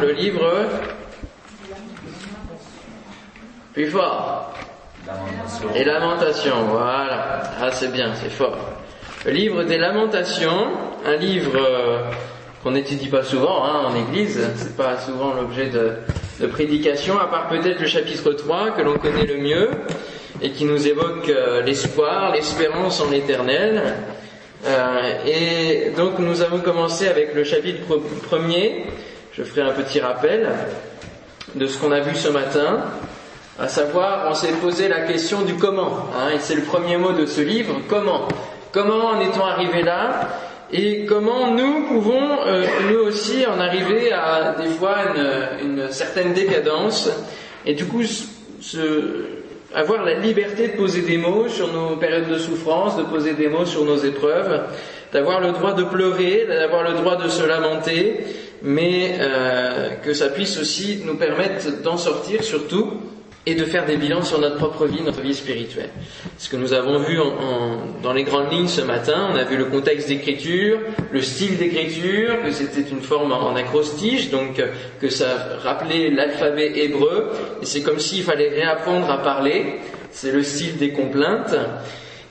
Le livre plus fort. Les lamentations, voilà. Ah, c'est bien, c'est fort. Le livre des lamentations, un livre euh, qu'on n'étudie pas souvent hein, en église, c'est pas souvent l'objet de, de prédication, à part peut-être le chapitre 3 que l'on connaît le mieux et qui nous évoque euh, l'espoir, l'espérance en l'éternel. Euh, et donc nous avons commencé avec le chapitre premier. Je ferai un petit rappel de ce qu'on a vu ce matin. À savoir, on s'est posé la question du comment. Hein, et c'est le premier mot de ce livre. Comment Comment en est-on arrivé là et comment nous pouvons euh, nous aussi en arriver à des fois une, une certaine décadence et du coup se, avoir la liberté de poser des mots sur nos périodes de souffrance, de poser des mots sur nos épreuves, d'avoir le droit de pleurer, d'avoir le droit de se lamenter, mais euh, que ça puisse aussi nous permettre d'en sortir surtout et de faire des bilans sur notre propre vie, notre vie spirituelle. Ce que nous avons vu en, dans les grandes lignes ce matin, on a vu le contexte d'écriture, le style d'écriture, que c'était une forme en acrostiche, donc que ça rappelait l'alphabet hébreu, et c'est comme s'il fallait réapprendre à parler, c'est le style des complaintes.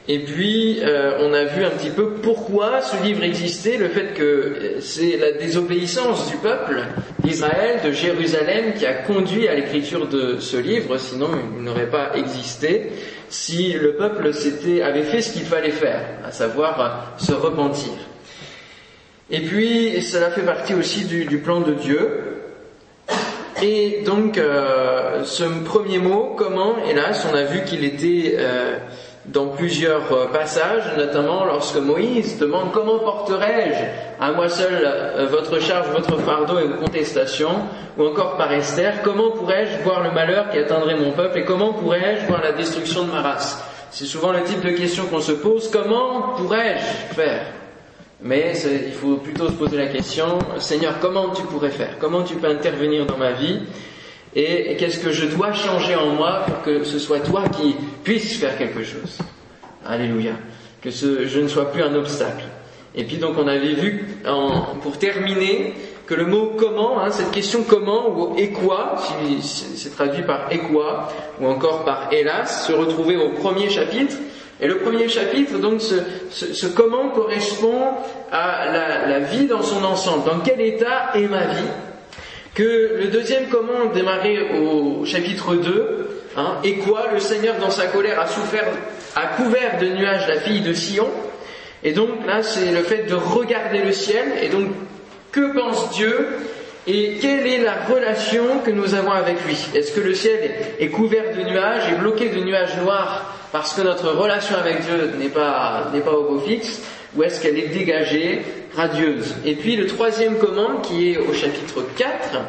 Et puis, euh, on a vu un petit peu pourquoi ce livre existait, le fait que euh, c'est la désobéissance du peuple d'Israël, de Jérusalem, qui a conduit à l'écriture de ce livre, sinon il n'aurait pas existé, si le peuple avait fait ce qu'il fallait faire, à savoir euh, se repentir. Et puis, cela fait partie aussi du, plan de Dieu. Et donc, euh, ce premier mot, comment, hélas, on a vu qu'il était... Euh, dans plusieurs euh, passages, notamment lorsque Moïse demande comment porterai-je à moi seul euh, votre charge, votre fardeau et vos contestations, ou encore par Esther, comment pourrais-je voir le malheur qui atteindrait mon peuple et comment pourrais-je voir la destruction de ma race? C'est souvent le type de question qu'on se pose, comment pourrais-je faire? Mais il faut plutôt se poser la question, Seigneur, comment tu pourrais faire? Comment tu peux intervenir dans ma vie? Et qu'est-ce que je dois changer en moi pour que ce soit toi qui puisses faire quelque chose. Alléluia. Que je ne sois plus un obstacle. Et puis donc on avait vu, pour terminer, que le mot comment, hein, cette question comment ou et quoi, si c'est traduit par et quoi, ou encore par hélas, se retrouvait au premier chapitre. Et le premier chapitre, donc, ce, comment correspond à la, la vie dans son ensemble. Dans quel état est ma vie que le deuxième commande démarré au chapitre 2, hein, et quoi le Seigneur dans sa colère a souffert, a couvert de nuages la fille de Sion, et donc là c'est le fait de regarder le ciel, et donc que pense Dieu et quelle est la relation que nous avons avec lui? Est-ce que le ciel est couvert de nuages, est bloqué de nuages noirs parce que notre relation avec Dieu n'est pas, n'est pas au beau fixe? Ou est-ce qu'elle est dégagée radieuse. Et puis le troisième commande qui est au chapitre 4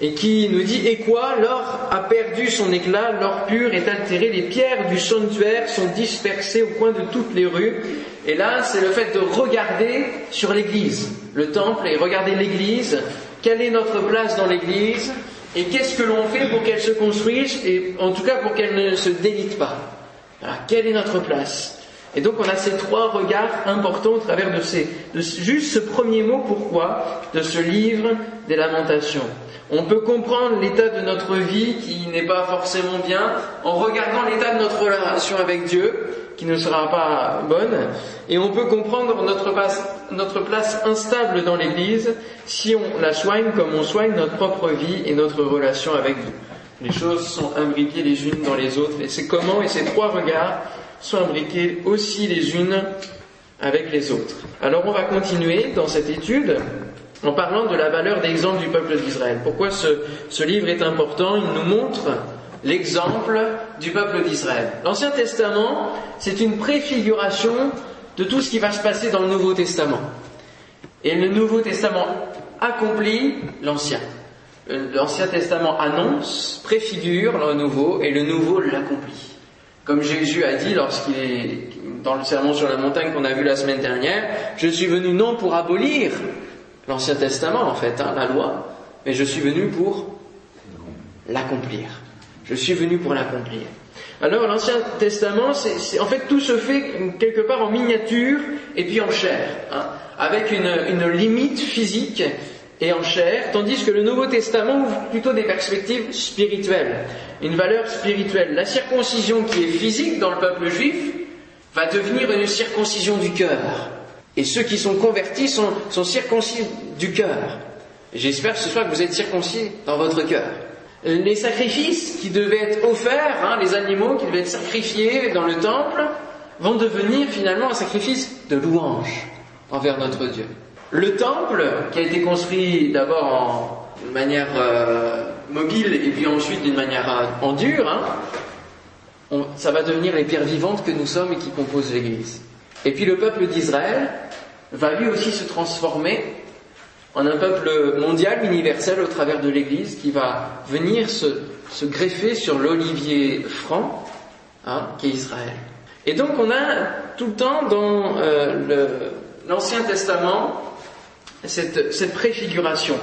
et qui nous dit Et quoi L'or a perdu son éclat, l'or pur est altéré, les pierres du sanctuaire sont dispersées au coin de toutes les rues. Et là, c'est le fait de regarder sur l'église, le temple, et regarder l'église, quelle est notre place dans l'église, et qu'est-ce que l'on fait pour qu'elle se construise, et en tout cas pour qu'elle ne se délite pas. quelle est notre place? Et donc on a ces trois regards importants au travers de, ces, juste ce premier mot pourquoi de ce livre des lamentations. On peut comprendre l'état de notre vie qui n'est pas forcément bien en regardant l'état de notre relation avec Dieu qui ne sera pas bonne et on peut comprendre notre place, notre place instable dans l'Église si on la soigne comme on soigne notre propre vie et notre relation avec Dieu. Les choses sont imbriquées les unes dans les autres et c'est comment et ces trois regards sont imbriquées aussi les unes avec les autres. Alors on va continuer dans cette étude en parlant de la valeur d'exemple du peuple d'Israël. Pourquoi ce, ce livre est important? Il nous montre l'exemple du peuple d'Israël. L'Ancien Testament, c'est une préfiguration de tout ce qui va se passer dans le Nouveau Testament. Et le Nouveau Testament accomplit l'Ancien. L'Ancien Testament annonce, préfigure le Nouveau, et le Nouveau l'accomplit. Comme Jésus a dit lorsqu'il est dans le sermon sur la montagne qu'on a vu la semaine dernière, je suis venu non pour abolir l'Ancien Testament en fait, hein, la loi, mais je suis venu pour l'accomplir. Je suis venu pour l'accomplir. Alors l'Ancien Testament, c'est, en fait tout se fait quelque part en miniature et puis en chair, hein, avec une, une, limite physique et en chair, tandis que le Nouveau Testament ouvre plutôt des perspectives spirituelles, une valeur spirituelle. La circoncision qui est physique dans le peuple juif va devenir une circoncision du cœur. Et ceux qui sont convertis sont, circoncis du cœur. J'espère ce soir que vous êtes circoncis dans votre cœur. Les sacrifices qui devaient être offerts, hein, les animaux qui devaient être sacrifiés dans le temple, vont devenir finalement un sacrifice de louange envers notre Dieu. Le temple, qui a été construit d'abord en manière euh, mobile et puis ensuite d'une manière euh, en dur, hein, ça va devenir les pierres vivantes que nous sommes et qui composent l'Église. Et puis le peuple d'Israël va lui aussi se transformer en un peuple mondial, universel au travers de l'Église qui va venir se, greffer sur l'olivier franc hein, qui est Israël. Et donc on a tout le temps dans euh, l'Ancien Testament cette, cette préfiguration.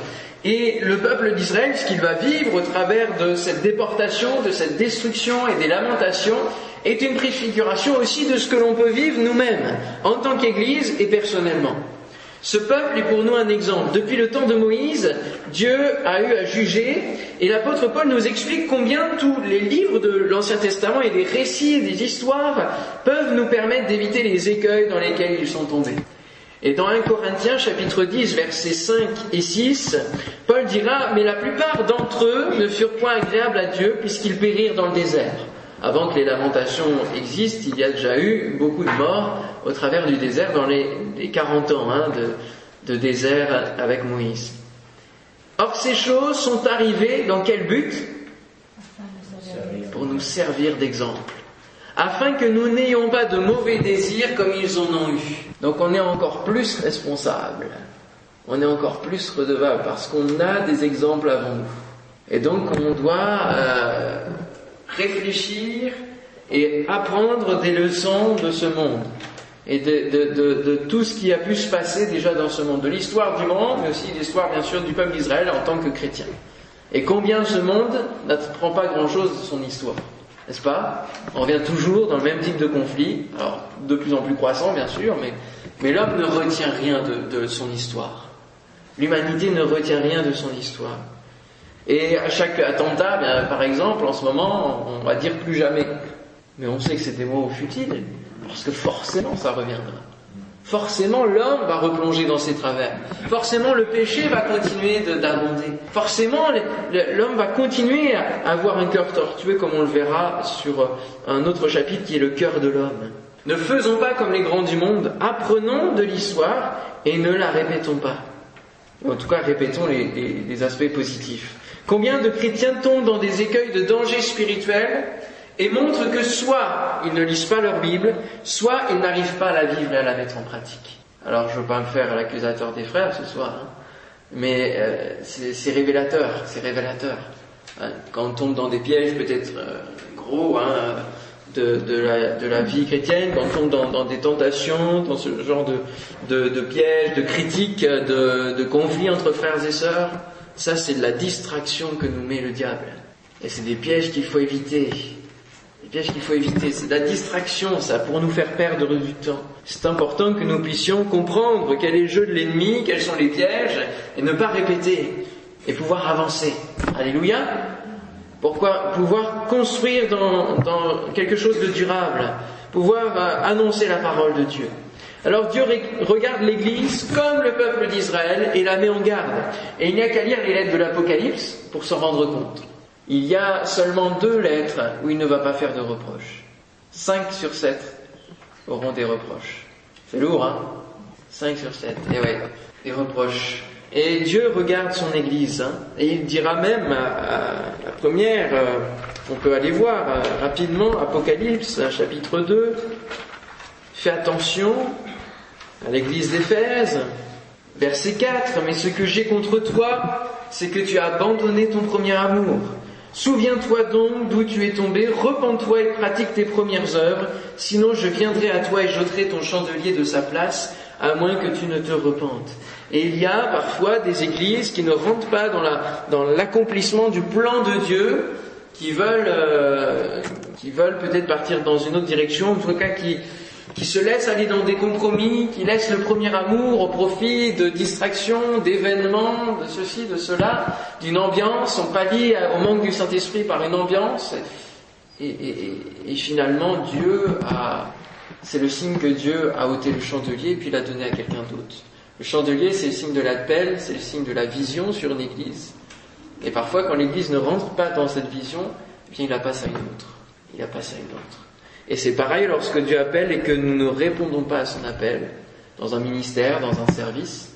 Et le peuple d'Israël, ce qu'il va vivre au travers de cette déportation, de cette destruction et des lamentations, est une préfiguration aussi de ce que l'on peut vivre nous-mêmes, en tant qu'Église et personnellement. Ce peuple est pour nous un exemple. Depuis le temps de Moïse, Dieu a eu à juger, et l'apôtre Paul nous explique combien tous les livres de l'Ancien Testament et des récits et des histoires peuvent nous permettre d'éviter les écueils dans lesquels ils sont tombés. Et dans 1 Corinthiens chapitre 10 versets 5 et 6, Paul dira, mais la plupart d'entre eux ne furent point agréables à Dieu puisqu'ils périrent dans le désert. Avant que les lamentations existent, il y a déjà eu beaucoup de morts au travers du désert dans les, 40 ans hein, de, de désert avec Moïse. Or ces choses sont arrivées dans quel but? Pour nous servir d'exemple afin que nous n'ayons pas de mauvais désirs comme ils en ont eu. Donc on est encore plus responsable, on est encore plus redevable parce qu'on a des exemples avant nous. Et donc on doit euh, réfléchir et apprendre des leçons de ce monde et de, tout ce qui a pu se passer déjà dans ce monde, de l'histoire du monde, mais aussi l'histoire bien sûr du peuple d'Israël en tant que chrétien. Et combien ce monde n'apprend pas grand-chose de son histoire n'est-ce pas? On revient toujours dans le même type de conflit, alors de plus en plus croissant bien sûr, mais, l'homme ne retient rien de, son histoire. L'humanité ne retient rien de son histoire. Et à chaque attentat, par exemple, en ce moment, on va dire plus jamais. Mais on sait que c'est des mots futiles, parce que forcément ça reviendra forcément l'homme va replonger dans ses travers. Forcément le péché va continuer d'abonder. Forcément l'homme va continuer à avoir un cœur tortueux comme on le verra sur un autre chapitre qui est le cœur de l'homme. Ne faisons pas comme les grands du monde, apprenons de l'histoire et ne la répétons pas. En tout cas, répétons les, les aspects positifs. Combien de chrétiens tombent dans des écueils de danger spirituel et montrent que soit ils ne lisent pas leur Bible, soit ils n'arrivent pas à la vivre et à la mettre en pratique. Alors je veux pas me faire l'accusateur des frères ce soir, hein, mais euh, c'est révélateur, c'est révélateur. Hein, quand on tombe dans des pièges peut-être euh, gros hein, de, la, vie chrétienne, quand on tombe dans, des tentations, dans ce genre de, pièges, de critiques, de conflits entre frères et sœurs, ça c'est de la distraction que nous met le diable. Et c'est des pièges qu'il faut éviter. Les pièges qu'il faut éviter, c'est la distraction, ça, pour nous faire perdre du temps. C'est important que nous puissions comprendre quel est le jeu de l'ennemi, quels sont les pièges, et ne pas répéter, et pouvoir avancer. Alléluia. Pourquoi pouvoir construire dans, quelque chose de durable, pouvoir euh, annoncer la parole de Dieu. Alors Dieu regarde l'Église comme le peuple d'Israël et la met en garde. Et il n'y a qu'à lire les lettres de l'Apocalypse pour s'en rendre compte. Il y a seulement deux lettres où il ne va pas faire de reproches. Cinq sur sept auront des reproches. C'est lourd, hein? Cinq sur sept. Et ouais, des reproches. Et Dieu regarde son Église, hein, et il dira même à, la première, euh, on peut aller voir euh, rapidement, Apocalypse, chapitre 2, fais attention à l'Église d'Éphèse, verset 4, mais ce que j'ai contre toi, c'est que tu as abandonné ton premier amour. Souviens-toi donc d'où tu es tombé, repens-toi et pratique tes premières œuvres, sinon je viendrai à toi et j'ôterai ton chandelier de sa place, à moins que tu ne te repentes. Et il y a parfois des églises qui ne rentrent pas dans, l'accomplissement du plan de Dieu, qui veulent, euh, qui veulent peut-être partir dans une autre direction, en tout cas qui, qui se laisse aller dans des compromis, qui laisse le premier amour au profit de distractions, d'événements, de ceci, de cela, d'une ambiance, on pallie au manque du Saint-Esprit par une ambiance, et, finalement Dieu a, c'est le signe que Dieu a ôté le chandelier et puis l'a donné à quelqu'un d'autre. Le chandelier, c'est le signe de l'appel, c'est le signe de la vision sur une église. Et parfois, quand l'église ne rentre pas dans cette vision, eh bien, il la passe à une autre. Il la passe à une autre. Et c'est pareil lorsque Dieu appelle et que nous ne répondons pas à son appel, dans un ministère, dans un service,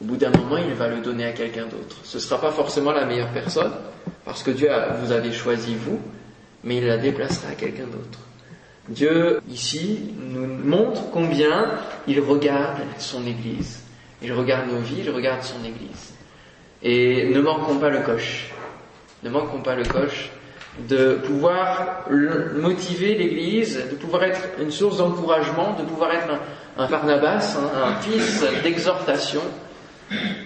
au bout d'un moment, il va le donner à quelqu'un d'autre. Ce ne sera pas forcément la meilleure personne, parce que Dieu vous avez choisi vous, mais il la déplacera à quelqu'un d'autre. Dieu, ici, nous montre combien il regarde son Église. Il regarde nos vies, il regarde son Église. Et ne manquons pas le coche. Ne manquons pas le coche de pouvoir motiver l'Église, de pouvoir être une source d'encouragement, de pouvoir être un, Barnabas, un, fils d'exhortation,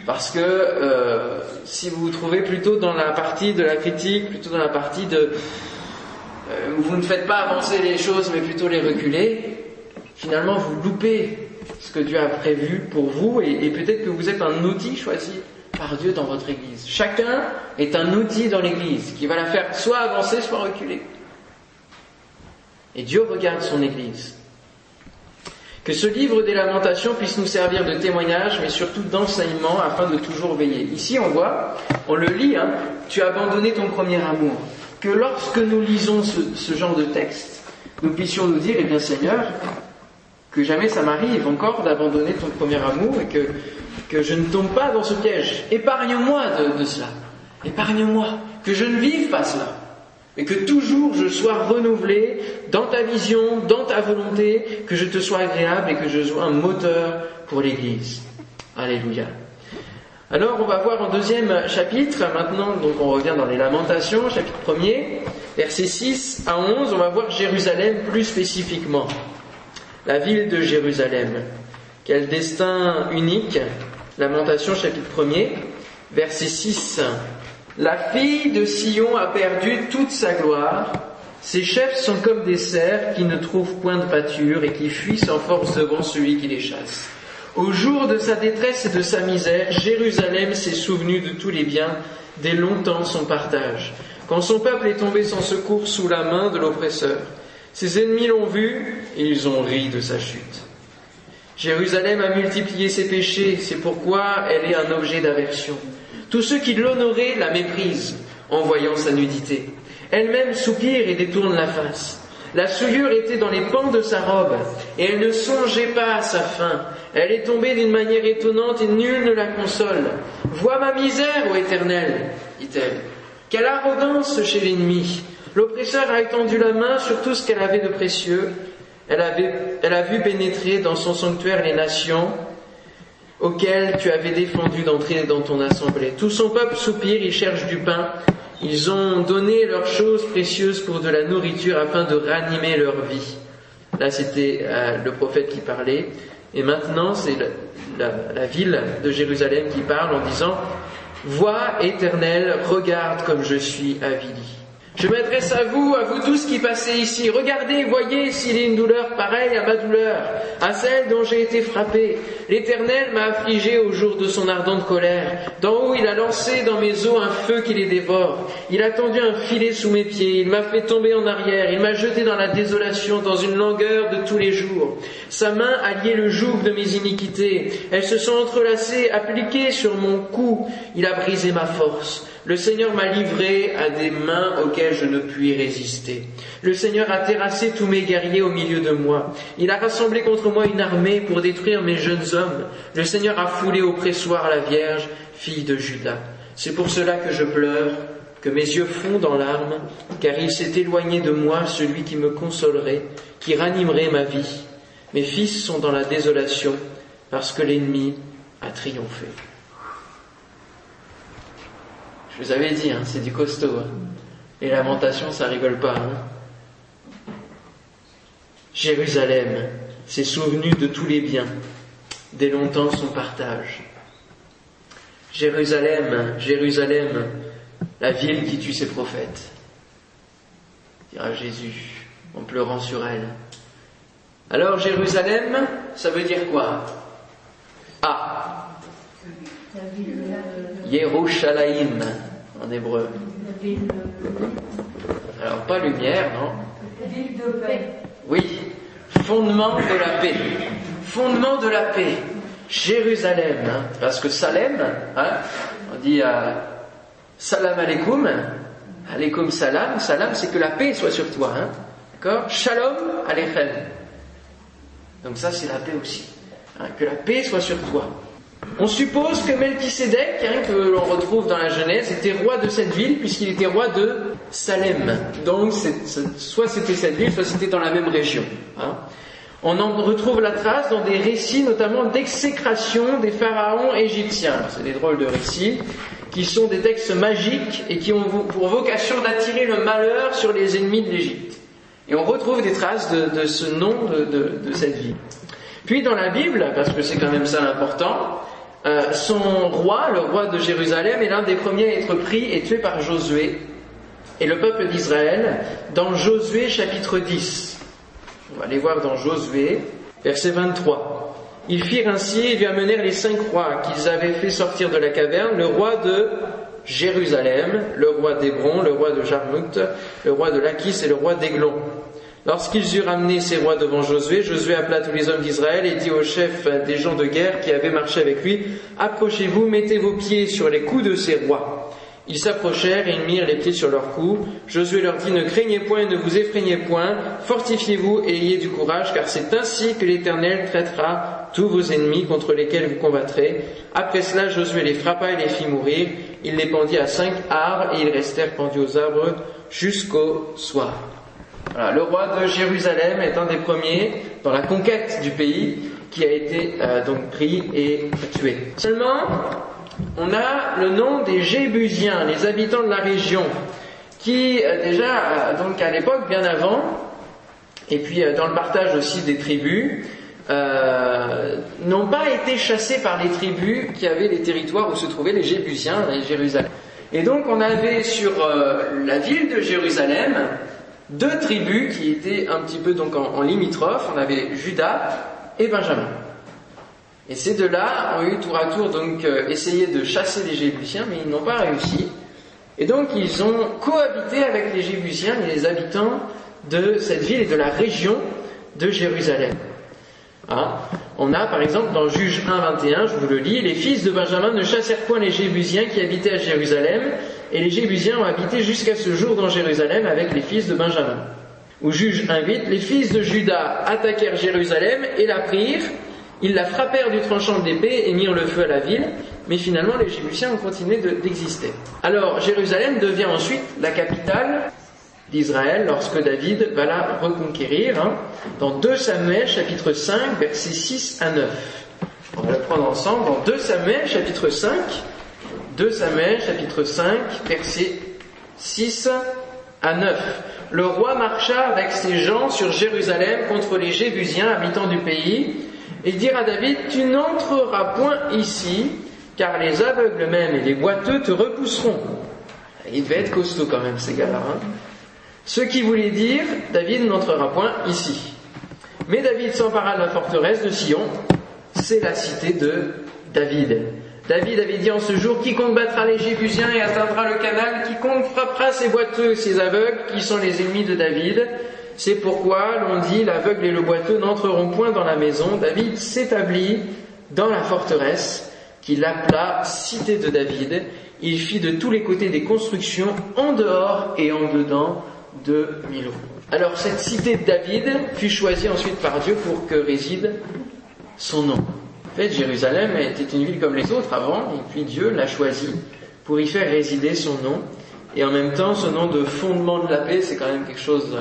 parce que euh, si vous vous trouvez plutôt dans la partie de la critique, plutôt dans la partie de euh, où vous ne faites pas avancer les choses mais plutôt les reculer, finalement vous loupez ce que Dieu a prévu pour vous et peut-être que vous êtes un outil choisi par Dieu dans votre Église. Chacun est un outil dans l'Église qui va la faire soit avancer, soit reculer. Et Dieu regarde son Église. Que ce livre des lamentations puisse nous servir de témoignage, mais surtout d'enseignement afin de toujours veiller. Ici, on voit, on le lit, hein, tu as abandonné ton premier amour. Que lorsque nous lisons ce, ce genre de texte, nous puissions nous dire, eh bien Seigneur, que jamais ça m'arrive encore d'abandonner ton premier amour et que que je ne tombe pas dans ce piège. Épargne-moi de, cela. Épargne-moi. Que je ne vive pas cela. Et que toujours je sois renouvelé dans ta vision, dans ta volonté, que je te sois agréable et que je sois un moteur pour l'Église. Alléluia. Alors on va voir en deuxième chapitre, maintenant donc on revient dans les lamentations, chapitre 1er, versets 6 à 11, on va voir Jérusalem plus spécifiquement. La ville de Jérusalem. Quel destin unique Lamentation chapitre 1er, verset 6. La fille de Sion a perdu toute sa gloire. Ses chefs sont comme des cerfs qui ne trouvent point de pâture et qui fuient sans force devant celui qui les chasse. Au jour de sa détresse et de sa misère, Jérusalem s'est souvenu de tous les biens, dès longtemps son partage. Quand son peuple est tombé sans secours sous la main de l'oppresseur, ses ennemis l'ont vu et ils ont ri de sa chute. Jérusalem a multiplié ses péchés, c'est pourquoi elle est un objet d'aversion. Tous ceux qui l'honoraient la méprisent en voyant sa nudité. Elle-même soupire et détourne la face. La souillure était dans les pans de sa robe, et elle ne songeait pas à sa fin. Elle est tombée d'une manière étonnante et nul ne la console. Vois ma misère, ô Éternel, dit-elle. Quelle arrogance chez l'ennemi. L'oppresseur a étendu la main sur tout ce qu'elle avait de précieux. Elle, a vu pénétrer dans son sanctuaire les nations auxquelles tu avais défendu d'entrer dans ton assemblée. Tout son peuple soupire, il cherche du pain. Ils ont donné leurs choses précieuses pour de la nourriture afin de ranimer leur vie. Là, c'était euh, le prophète qui parlait. Et maintenant, c'est la, la, ville de Jérusalem qui parle en disant, Vois éternel, regarde comme je suis avili. Je m'adresse à vous, à vous tous qui passez ici. Regardez, voyez s'il y a une douleur pareille à ma douleur, à celle dont j'ai été frappé. L'Éternel m'a affligé au jour de son ardente colère. D'en haut, il a lancé dans mes os un feu qui les dévore. Il a tendu un filet sous mes pieds. Il m'a fait tomber en arrière. Il m'a jeté dans la désolation, dans une langueur de tous les jours. Sa main a lié le joug de mes iniquités. Elles se sont entrelacées, appliquées sur mon cou. Il a brisé ma force. Le Seigneur m'a livré à des mains auxquelles je ne puis résister. Le Seigneur a terrassé tous mes guerriers au milieu de moi. Il a rassemblé contre moi une armée pour détruire mes jeunes hommes. Le Seigneur a foulé au pressoir la Vierge, fille de Judas. C'est pour cela que je pleure, que mes yeux fondent en larmes, car il s'est éloigné de moi celui qui me consolerait, qui ranimerait ma vie. Mes fils sont dans la désolation, parce que l'ennemi a triomphé. Je vous avais dit, hein, c'est du costaud. Hein. Les lamentations, ça rigole pas. Hein. Jérusalem s'est souvenu de tous les biens, dès longtemps son partage. Jérusalem, Jérusalem, la ville qui tue ses prophètes, dira Jésus en pleurant sur elle. Alors Jérusalem, ça veut dire quoi? Ah. Yerushalayim en hébreu. Alors pas lumière, non Oui, fondement de la paix. Fondement de la paix. Jérusalem, hein, parce que Salem, hein, on dit euh, salam alaikum, alaikum salam, salam c'est que la paix soit sur toi, hein, d'accord? Shalom aleichem. Donc ça c'est la paix aussi, hein, que la paix soit sur toi. On suppose que Melchisédek, hein, que l'on retrouve dans la Genèse, était roi de cette ville puisqu'il était roi de Salem. Donc soit c'était cette ville, soit c'était dans la même région. Hein. On en retrouve la trace dans des récits notamment d'exécration des pharaons égyptiens. C'est des drôles de récits qui sont des textes magiques et qui ont pour vocation d'attirer le malheur sur les ennemis de l'Égypte. Et on retrouve des traces de, ce nom de, cette ville. Puis dans la Bible, parce que c'est quand même ça l'important, euh, son roi, le roi de Jérusalem, est l'un des premiers à être pris et tué par Josué et le peuple d'Israël dans Josué chapitre 10. On va aller voir dans Josué, verset 23. Ils firent ainsi et lui amenèrent les cinq rois qu'ils avaient fait sortir de la caverne, le roi de Jérusalem, le roi d'Hébron, le roi de Jarmut, le roi de Lachis et le roi d'Aiglon. Lorsqu'ils eurent amené ces rois devant Josué, Josué appela tous les hommes d'Israël et dit aux chefs des gens de guerre qui avaient marché avec lui, Approchez-vous, mettez vos pieds sur les coups de ces rois. Ils s'approchèrent et ils mirent les pieds sur leurs coups. Josué leur dit, Ne craignez point et ne vous effrayez point, fortifiez-vous et ayez du courage, car c'est ainsi que l'Éternel traitera tous vos ennemis contre lesquels vous combattrez. Après cela, Josué les frappa et les fit mourir. Il les pendit à cinq arbres et ils restèrent pendus aux arbres jusqu'au soir le roi de Jérusalem est un des premiers dans la conquête du pays qui a été euh, donc pris et tué. Seulement, on a le nom des Jébusiens, les habitants de la région, qui euh, déjà, euh, donc à l'époque, bien avant, et puis dans le partage aussi des tribus, n'ont pas été chassés par les tribus qui avaient les territoires où se trouvaient les Jébusiens et Jérusalem. Et donc on avait sur la ville de Jérusalem deux tribus qui étaient un petit peu donc en, limitrophes. On avait Judas et Benjamin. Et ces deux-là ont eu tour à tour donc euh, essayé de chasser les Jébusiens, mais ils n'ont pas réussi. Et donc ils ont cohabité avec les Jébusiens et les habitants de cette ville et de la région de Jérusalem. Hein? On a par exemple dans Juge 1, 21, je vous le lis, les fils de Benjamin ne chassèrent point les Jébusiens qui habitaient à Jérusalem, et les Jébusiens ont habité jusqu'à ce jour dans Jérusalem avec les fils de Benjamin. Ou Juge 1.8, les fils de Judas attaquèrent Jérusalem et la prirent, ils la frappèrent du tranchant d'épée et mirent le feu à la ville, mais finalement les Jébusiens ont continué d'exister. Alors Jérusalem devient ensuite la capitale d'Israël lorsque David va la reconquérir, hein, dans 2 Samuel chapitre 5 versets 6 à 9. On va le prendre ensemble dans 2 Samuel chapitre 5 2 Samuel chapitre 5 versets 6 à 9. Le roi marcha avec ses gens sur Jérusalem contre les Jébusiens, habitants du pays, et dirent à David, tu n'entreras point ici, car les aveugles même et les boiteux te repousseront. Il devait être costaud quand même ces gars-là. Hein. Ce qui voulait dire, David n'entrera point ici. Mais David s'empara de la forteresse de Sion, c'est la cité de David. David avait dit en ce jour, quiconque battra les Jébusiens et atteindra le canal, quiconque frappera ses boiteux, ses aveugles, qui sont les ennemis de David. C'est pourquoi l'on dit, l'aveugle et le boiteux n'entreront point dans la maison. David s'établit dans la forteresse qu'il appela cité de David. Il fit de tous les côtés des constructions en dehors et en dedans de Milo. Alors cette cité de David fut choisie ensuite par Dieu pour que réside son nom. Fait, Jérusalem était une ville comme les autres avant, et puis Dieu l'a choisie pour y faire résider son nom. Et en même temps, ce nom de fondement de la paix, c'est quand même quelque chose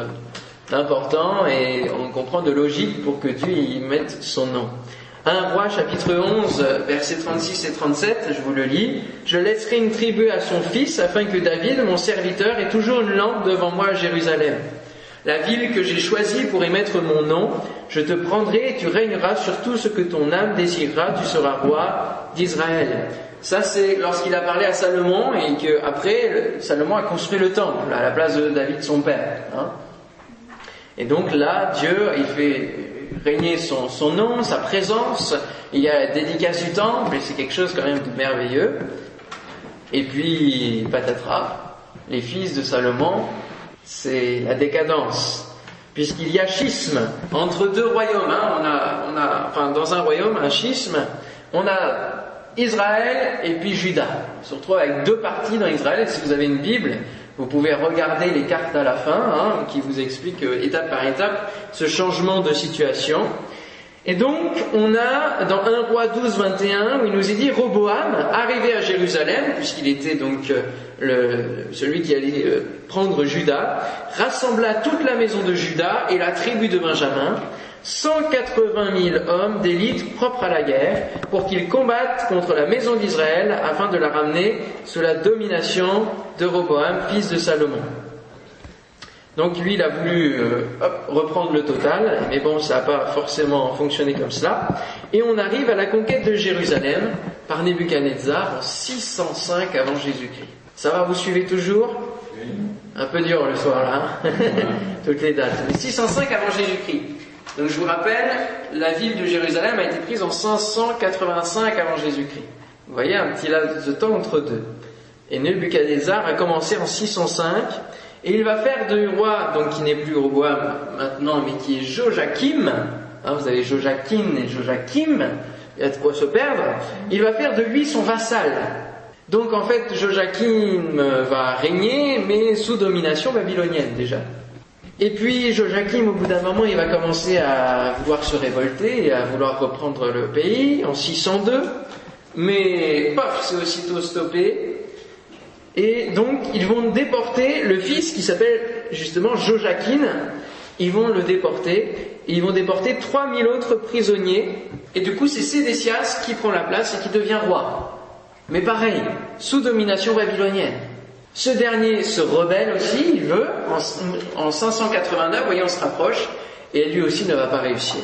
d'important, et on comprend de logique pour que Dieu y mette son nom. 1 roi chapitre 11 versets 36 et 37, je vous le lis. Je laisserai une tribu à son fils afin que David, mon serviteur, ait toujours une lampe devant moi à Jérusalem la ville que j'ai choisie pour y mettre mon nom, je te prendrai et tu régneras sur tout ce que ton âme désirera, tu seras roi d'Israël. Ça, c'est lorsqu'il a parlé à Salomon et qu'après, Salomon a construit le temple à la place de David, son père. Hein. Et donc là, Dieu, il fait régner son, nom, sa présence. Il y a la dédicace du temple, et c'est quelque chose quand même de merveilleux. Et puis, patatras, les fils de Salomon, c'est la décadence. Puisqu'il y a schisme entre deux royaumes. Hein. On a, on a, enfin, dans un royaume, un schisme, on a Israël et puis Juda. On se retrouve avec deux parties dans Israël. si vous avez une Bible, vous pouvez regarder les cartes à la fin, hein, qui vous expliquent euh, étape par étape ce changement de situation. Et donc, on a dans 1 roi 12, 21, où il nous est dit, Roboam, arrivé à Jérusalem, puisqu'il était donc euh, celui qui allait euh, prendre Juda, rassembla toute la maison de Juda et la tribu de Benjamin, 180 000 hommes d'élite propres à la guerre pour qu'ils combattent contre la maison d'Israël afin de la ramener sous la domination de Roboam, fils de Salomon. Donc lui, il a voulu euh, reprendre le total, mais bon, ça n'a pas forcément fonctionné comme cela. Et on arrive à la conquête de Jérusalem par Nebuchadnezzar en 605 avant Jésus-Christ. Ça va, vous suivez toujours? Un peu dur le soir là, hein? Toutes les dates. Mais 605 avant Jésus-Christ. Donc je vous rappelle, la ville de Jérusalem a été prise en 585 avant Jésus-Christ. Vous voyez un petit laps de temps entre deux. Et Nebuchadnezzar a commencé en 605 et il va faire de roi, donc qui n'est plus roi maintenant, mais qui est Joachim. Hein, vous avez Joachim et Joachim, il y a de quoi se perdre. Il va faire de lui son vassal. Donc en fait, Joachim va régner, mais sous domination babylonienne déjà. Et puis Joachim, au bout d'un moment, il va commencer à vouloir se révolter et à vouloir reprendre le pays en 602. Mais paf, c'est aussitôt stoppé. Et donc, ils vont déporter le fils qui s'appelle justement Joachim. Ils vont le déporter. Ils vont déporter 3000 autres prisonniers. Et du coup, c'est Sédécias qui prend la place et qui devient roi. Mais pareil, sous domination babylonienne. Ce dernier se rebelle aussi, il veut, en, 589, voyez, on se rapproche, et lui aussi ne va pas réussir.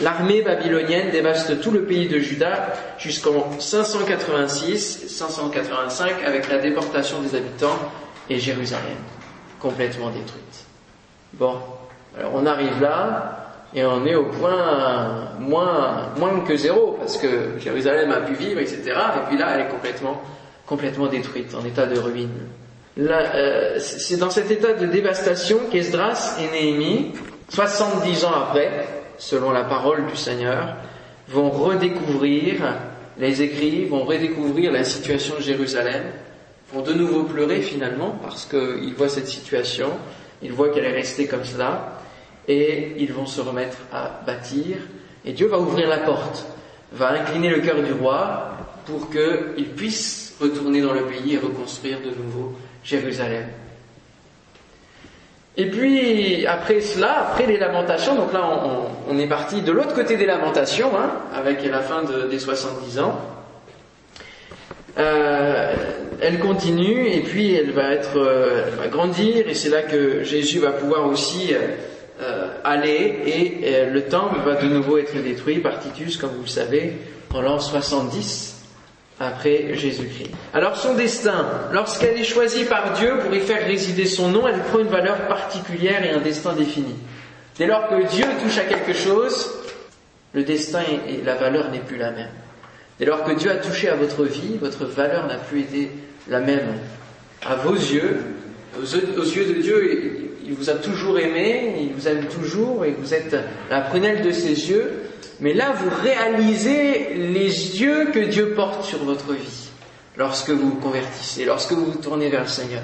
L'armée babylonienne dévaste tout le pays de Juda jusqu'en 586-585 avec la déportation des habitants et Jérusalem complètement détruite. Bon, alors on arrive là et on est au point moins, moins que zéro parce que Jérusalem a pu vivre, etc. Et puis là, elle est complètement complètement détruite, en état de ruine. Euh, c'est dans cet état de dévastation qu'Esdras et Néhémie, 70 ans après, selon la parole du Seigneur, vont redécouvrir les écrits, vont redécouvrir la situation de Jérusalem, vont de nouveau pleurer finalement parce qu'ils voient cette situation, ils voient qu'elle est restée comme cela, et ils vont se remettre à bâtir, et Dieu va ouvrir la porte, va incliner le cœur du roi pour qu'il puisse retourner dans le pays et reconstruire de nouveau Jérusalem. Et puis après cela, après les lamentations, donc là on, est parti de l'autre côté des lamentations, hein, avec la fin des 70 ans. Euh, elle continue et puis elle va être, euh, elle va grandir et c'est là que Jésus va pouvoir aussi euh, aller et le temple va de nouveau être détruit par Titus, comme vous le savez, en l'an 70 après Jésus-Christ. Alors son destin, lorsqu'elle est choisie par Dieu pour y faire résider son nom, elle prend une valeur particulière et un destin défini. Dès lors que Dieu touche à quelque chose, le destin et la valeur n'est plus la même. Dès lors que Dieu a touché à votre vie, votre valeur n'a plus été la même. À vos yeux, aux yeux de Dieu, il vous a toujours aimé, il vous aime toujours et vous êtes la prunelle de ses yeux. Mais là, vous réalisez les yeux que Dieu porte sur votre vie lorsque vous vous convertissez, lorsque vous vous tournez vers le Seigneur.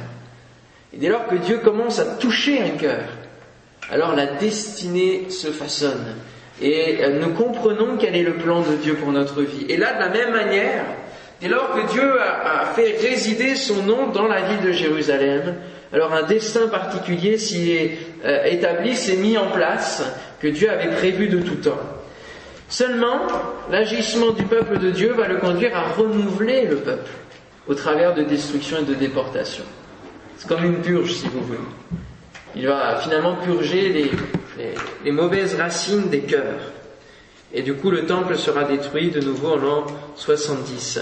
Et dès lors que Dieu commence à toucher un cœur, alors la destinée se façonne. Et euh, nous comprenons quel est le plan de Dieu pour notre vie. Et là, de la même manière, dès lors que Dieu a, fait résider son nom dans la ville de Jérusalem, alors un destin particulier s'y est euh, établi, s'est mis en place, que Dieu avait prévu de tout temps. Seulement, l'agissement du peuple de Dieu va le conduire à renouveler le peuple au travers de destruction et de déportation. C'est comme une purge, si vous voulez. Il va finalement purger les, mauvaises racines des cœurs. Et du coup, le temple sera détruit de nouveau en l'an 70.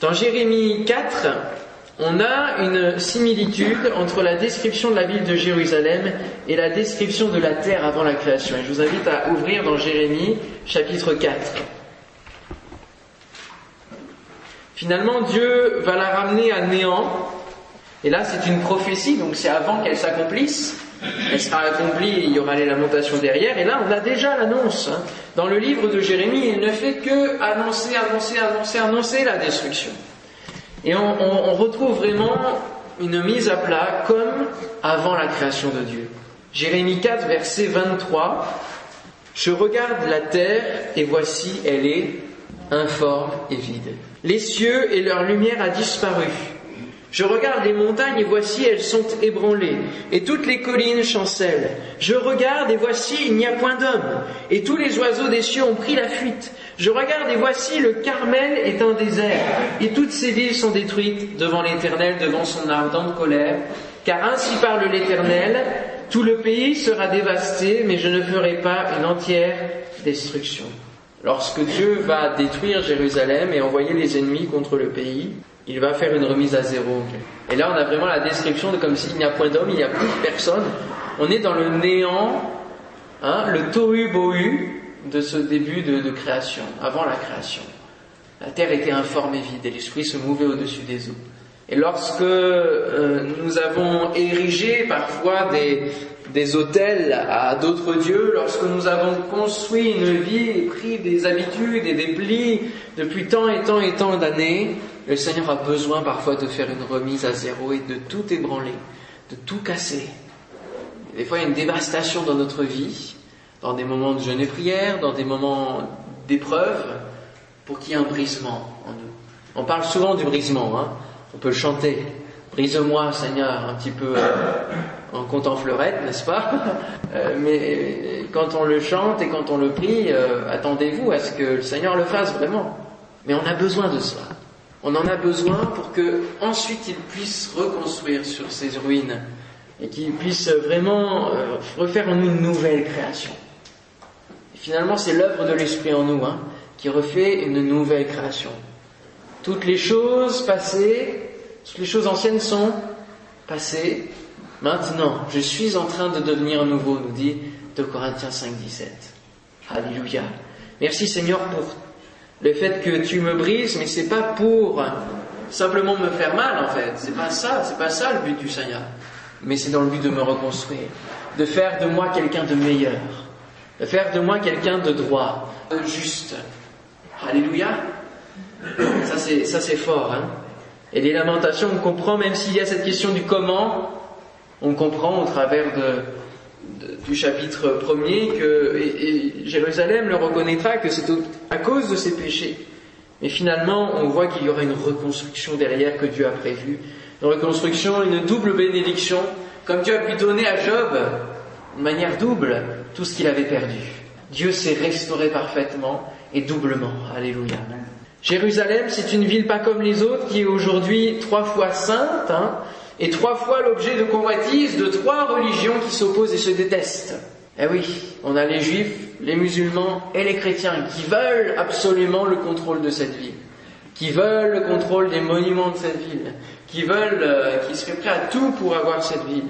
Dans Jérémie 4, on a une similitude entre la description de la ville de Jérusalem et la description de la terre avant la création. Et je vous invite à ouvrir dans Jérémie chapitre 4. Finalement, Dieu va la ramener à néant. Et là, c'est une prophétie, donc c'est avant qu'elle s'accomplisse. Elle sera accomplie, il y aura les lamentations derrière. Et là, on a déjà l'annonce. Hein. Dans le livre de Jérémie, il ne fait que annoncer, annoncer, annoncer, annoncer la destruction. Et on, retrouve vraiment une mise à plat comme avant la création de Dieu. Jérémie 4, verset 23. Je regarde la terre et voici, elle est informe et vide. Les cieux et leur lumière a disparu. Je regarde les montagnes et voici elles sont ébranlées, et toutes les collines chancellent. Je regarde et voici il n'y a point d'homme, et tous les oiseaux des cieux ont pris la fuite. Je regarde et voici le Carmel est un désert, et toutes ces villes sont détruites devant l'Éternel, devant son ardente colère. Car ainsi parle l'Éternel, tout le pays sera dévasté, mais je ne ferai pas une entière destruction. Lorsque Dieu va détruire Jérusalem et envoyer les ennemis contre le pays, il va faire une remise à zéro. Et là, on a vraiment la description de comme s'il n'y a point d'homme, il n'y a plus de personne. On est dans le néant, hein, le tohu bohu de ce début de, création, avant la création. La terre était informe et vide et l'esprit se mouvait au-dessus des eaux. Et lorsque euh, nous avons érigé parfois des, des hôtels à d'autres dieux, lorsque nous avons construit une vie et pris des habitudes et des plis depuis tant et tant et tant d'années, le Seigneur a besoin parfois de faire une remise à zéro et de tout ébranler, de tout casser. Des fois, il y a une dévastation dans notre vie, dans des moments de jeûne et prière, dans des moments d'épreuve, pour qu'il y ait un brisement en nous. On parle souvent du brisement, hein. on peut chanter. Brise-moi, Seigneur, un petit peu euh, en comptant fleurette, n'est-ce pas? Euh, Mais quand on le chante et quand on le prie, euh, attendez-vous à ce que le Seigneur le fasse vraiment. Mais on a besoin de cela. On en a besoin pour que ensuite il puisse reconstruire sur ces ruines et qu'il puisse vraiment euh, refaire en une nouvelle création. Finalement, c'est l'œuvre de l'Esprit en nous hein, qui refait une nouvelle création. Toutes les choses passées, toutes les choses anciennes sont passées. Maintenant, je suis en train de devenir nouveau, nous dit 2 Corinthiens 5, 17. Alléluia. Merci Seigneur pour le fait que tu me brises, mais c'est pas pour simplement me faire mal en fait. C'est pas ça, c'est pas ça le but du Seigneur. Mais c'est dans le but de me reconstruire, de faire de moi quelqu'un de meilleur, de faire de moi quelqu'un de droit, de juste. Alléluia. Ça c'est ça c'est fort. Hein et les lamentations, on comprend même s'il y a cette question du comment, on comprend au travers de, du chapitre premier que Jérusalem le reconnaîtra que c'est à cause de ses péchés. Mais finalement, on voit qu'il y aura une reconstruction derrière que Dieu a prévue. Une reconstruction, une double bénédiction, comme Dieu a pu donner à Job, de manière double, tout ce qu'il avait perdu. Dieu s'est restauré parfaitement et doublement. Alléluia. Jérusalem, c'est une ville pas comme les autres qui est aujourd'hui trois fois sainte, hein, et trois fois l'objet de convoitise de trois religions qui s'opposent et se détestent. Eh oui, on a les juifs, les musulmans et les chrétiens qui veulent absolument le contrôle de cette ville, qui veulent le contrôle des monuments de cette ville, qui veulent, euh, qui seraient prêts à tout pour avoir cette ville.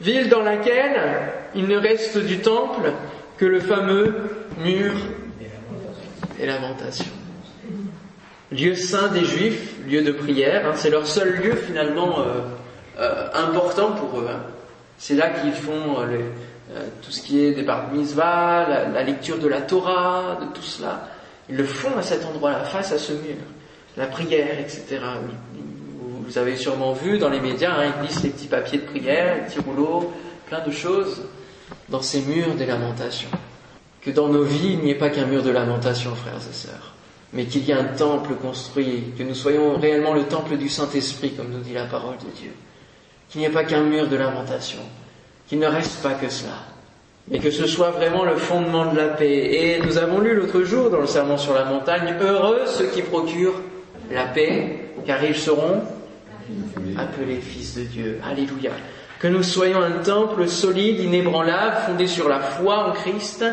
Ville dans laquelle il ne reste du temple que le fameux mur et lamentation. Lieu saint des juifs, lieu de prière, hein, c'est leur seul lieu finalement euh, euh, important pour eux. Hein. C'est là qu'ils font euh, euh, tout ce qui est des bar mitzvah, la, lecture de la Torah, de tout cela. Ils le font à cet endroit-là, face à ce mur. La prière, etc. Vous avez sûrement vu dans les médias, hein, ils glissent les petits papiers de prière, les petits rouleaux, plein de choses dans ces murs des lamentations. Que dans nos vies, il n'y ait pas qu'un mur de lamentation, frères et sœurs, mais qu'il y ait un temple construit, que nous soyons réellement le temple du Saint-Esprit, comme nous dit la parole de Dieu qu'il n'y ait pas qu'un mur de lamentation, qu'il ne reste pas que cela, mais que ce soit vraiment le fondement de la paix. Et nous avons lu l'autre jour dans le serment sur la montagne, heureux ceux qui procurent la paix, car ils seront appelés fils de Dieu. Alléluia. Que nous soyons un temple solide, inébranlable, fondé sur la foi en Christ,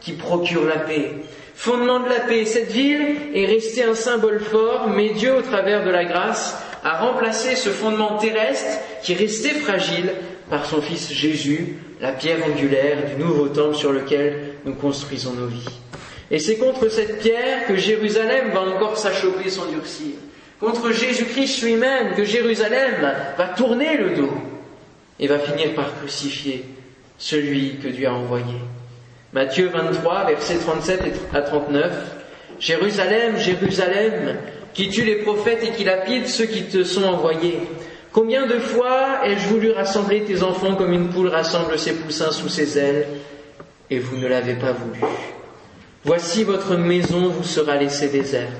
qui procure la paix. Fondement de la paix, cette ville est restée un symbole fort, mais Dieu, au travers de la grâce, a remplacé ce fondement terrestre qui restait fragile par son Fils Jésus, la pierre angulaire du nouveau temple sur lequel nous construisons nos vies. Et c'est contre cette pierre que Jérusalem va encore s'achoper, s'endurcir. Contre Jésus-Christ lui-même que Jérusalem va tourner le dos et va finir par crucifier celui que Dieu a envoyé. Matthieu 23, versets 37 à 39. Jérusalem, Jérusalem, qui tue les prophètes et qui lapide ceux qui te sont envoyés. Combien de fois ai-je voulu rassembler tes enfants comme une poule rassemble ses poussins sous ses ailes, et vous ne l'avez pas voulu. Voici votre maison vous sera laissée déserte.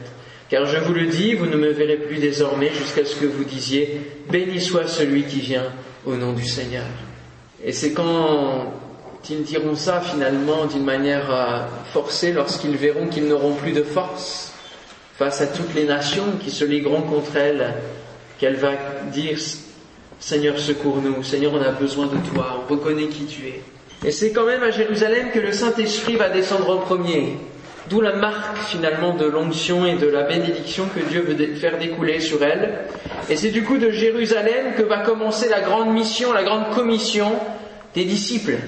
Car je vous le dis, vous ne me verrez plus désormais jusqu'à ce que vous disiez, béni soit celui qui vient au nom du Seigneur. Et c'est quand ils diront ça finalement d'une manière euh, forcée lorsqu'ils verront qu'ils n'auront plus de force face à toutes les nations qui se ligueront contre elle, qu'elle va dire Seigneur secours-nous, Seigneur on a besoin de toi, on reconnaît qui tu es. Et c'est quand même à Jérusalem que le Saint-Esprit va descendre en premier. D'où la marque finalement de l'onction et de la bénédiction que Dieu veut faire découler sur elle. Et c'est du coup de Jérusalem que va commencer la grande mission, la grande commission des disciples.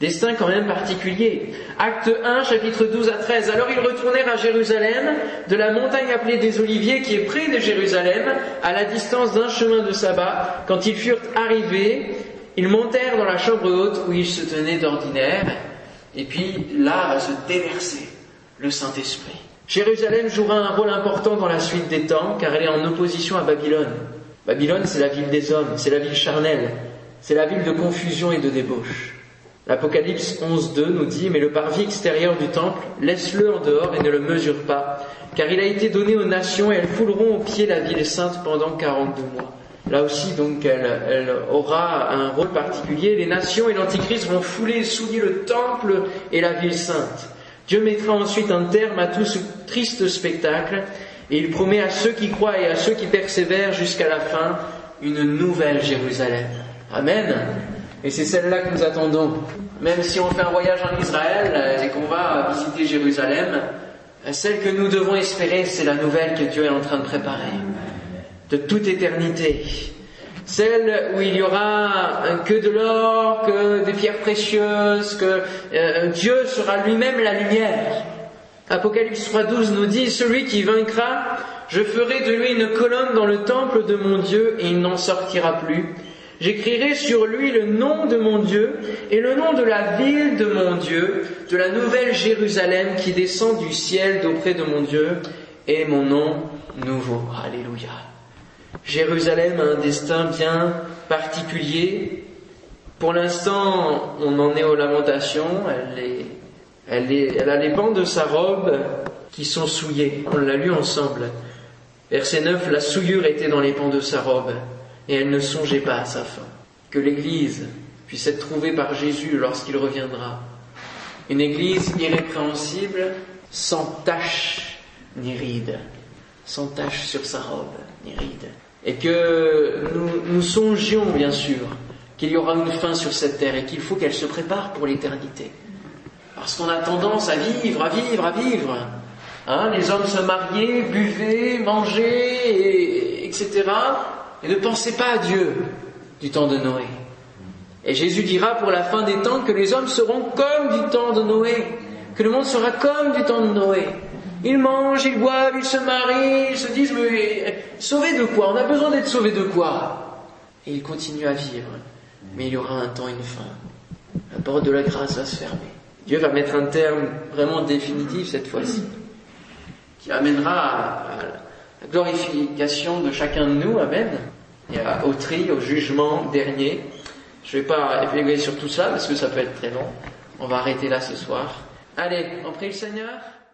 Destin quand même particulier. Acte 1, chapitre 12 à 13. Alors ils retournèrent à Jérusalem, de la montagne appelée des Oliviers, qui est près de Jérusalem, à la distance d'un chemin de sabbat. Quand ils furent arrivés, ils montèrent dans la chambre haute où ils se tenaient d'ordinaire, et puis là se déverser le Saint-Esprit. Jérusalem jouera un rôle important dans la suite des temps, car elle est en opposition à Babylone. Babylone, c'est la ville des hommes, c'est la ville charnelle, c'est la ville de confusion et de débauche. L'Apocalypse 11.2 nous dit, mais le parvis extérieur du temple, laisse-le en dehors et ne le mesure pas, car il a été donné aux nations et elles fouleront au pied la ville sainte pendant 42 mois. Là aussi, donc, elle, aura un rôle particulier. Les nations et l'Antichrist vont fouler et souiller le temple et la ville sainte. Dieu mettra ensuite un terme à tout ce triste spectacle et il promet à ceux qui croient et à ceux qui persévèrent jusqu'à la fin une nouvelle Jérusalem. Amen. Et c'est celle-là que nous attendons. Même si on fait un voyage en Israël et qu'on va visiter Jérusalem, celle que nous devons espérer, c'est la nouvelle que Dieu est en train de préparer de toute éternité. Celle où il y aura que de l'or, que des pierres précieuses, que euh, Dieu sera lui-même la lumière. Apocalypse 3.12 nous dit, celui qui vaincra, je ferai de lui une colonne dans le temple de mon Dieu et il n'en sortira plus. J'écrirai sur lui le nom de mon Dieu et le nom de la ville de mon Dieu, de la nouvelle Jérusalem qui descend du ciel d'auprès de mon Dieu et mon nom nouveau. Alléluia. Jérusalem a un destin bien particulier. Pour l'instant, on en est aux lamentations. Elle, elle, a les pans de sa robe qui sont souillés. On l'a lu ensemble. Verset 9, la souillure était dans les pans de sa robe et elle ne songeait pas à sa fin. Que l'Église puisse être trouvée par Jésus lorsqu'il reviendra. Une Église irrépréhensible, sans tache ni ride, sans tache sur sa robe ni ride et que nous, nous songions bien sûr qu'il y aura une fin sur cette terre et qu'il faut qu'elle se prépare pour l'éternité. Parce qu'on a tendance à vivre, à vivre, à vivre. Hein, les hommes se mariaient, buvaient, mangeaient, etc. Et ne pensaient pas à Dieu du temps de Noé. Et Jésus dira pour la fin des temps que les hommes seront comme du temps de Noé, que le monde sera comme du temps de Noé. Ils mangent, ils boivent, ils se marient, ils se disent, mais sauvés de quoi? On a besoin d'être sauvés de quoi? Et ils continuent à vivre. Mais il y aura un temps, une fin. La porte de la grâce va se fermer. Dieu va mettre un terme vraiment définitif cette fois-ci, qui amènera à glorification de chacun de nous, Amen, au tri, au jugement dernier. Je ne vais pas évoluer sur tout ça parce que ça peut être très long. On va arrêter là ce soir. Allez, on prie le Seigneur.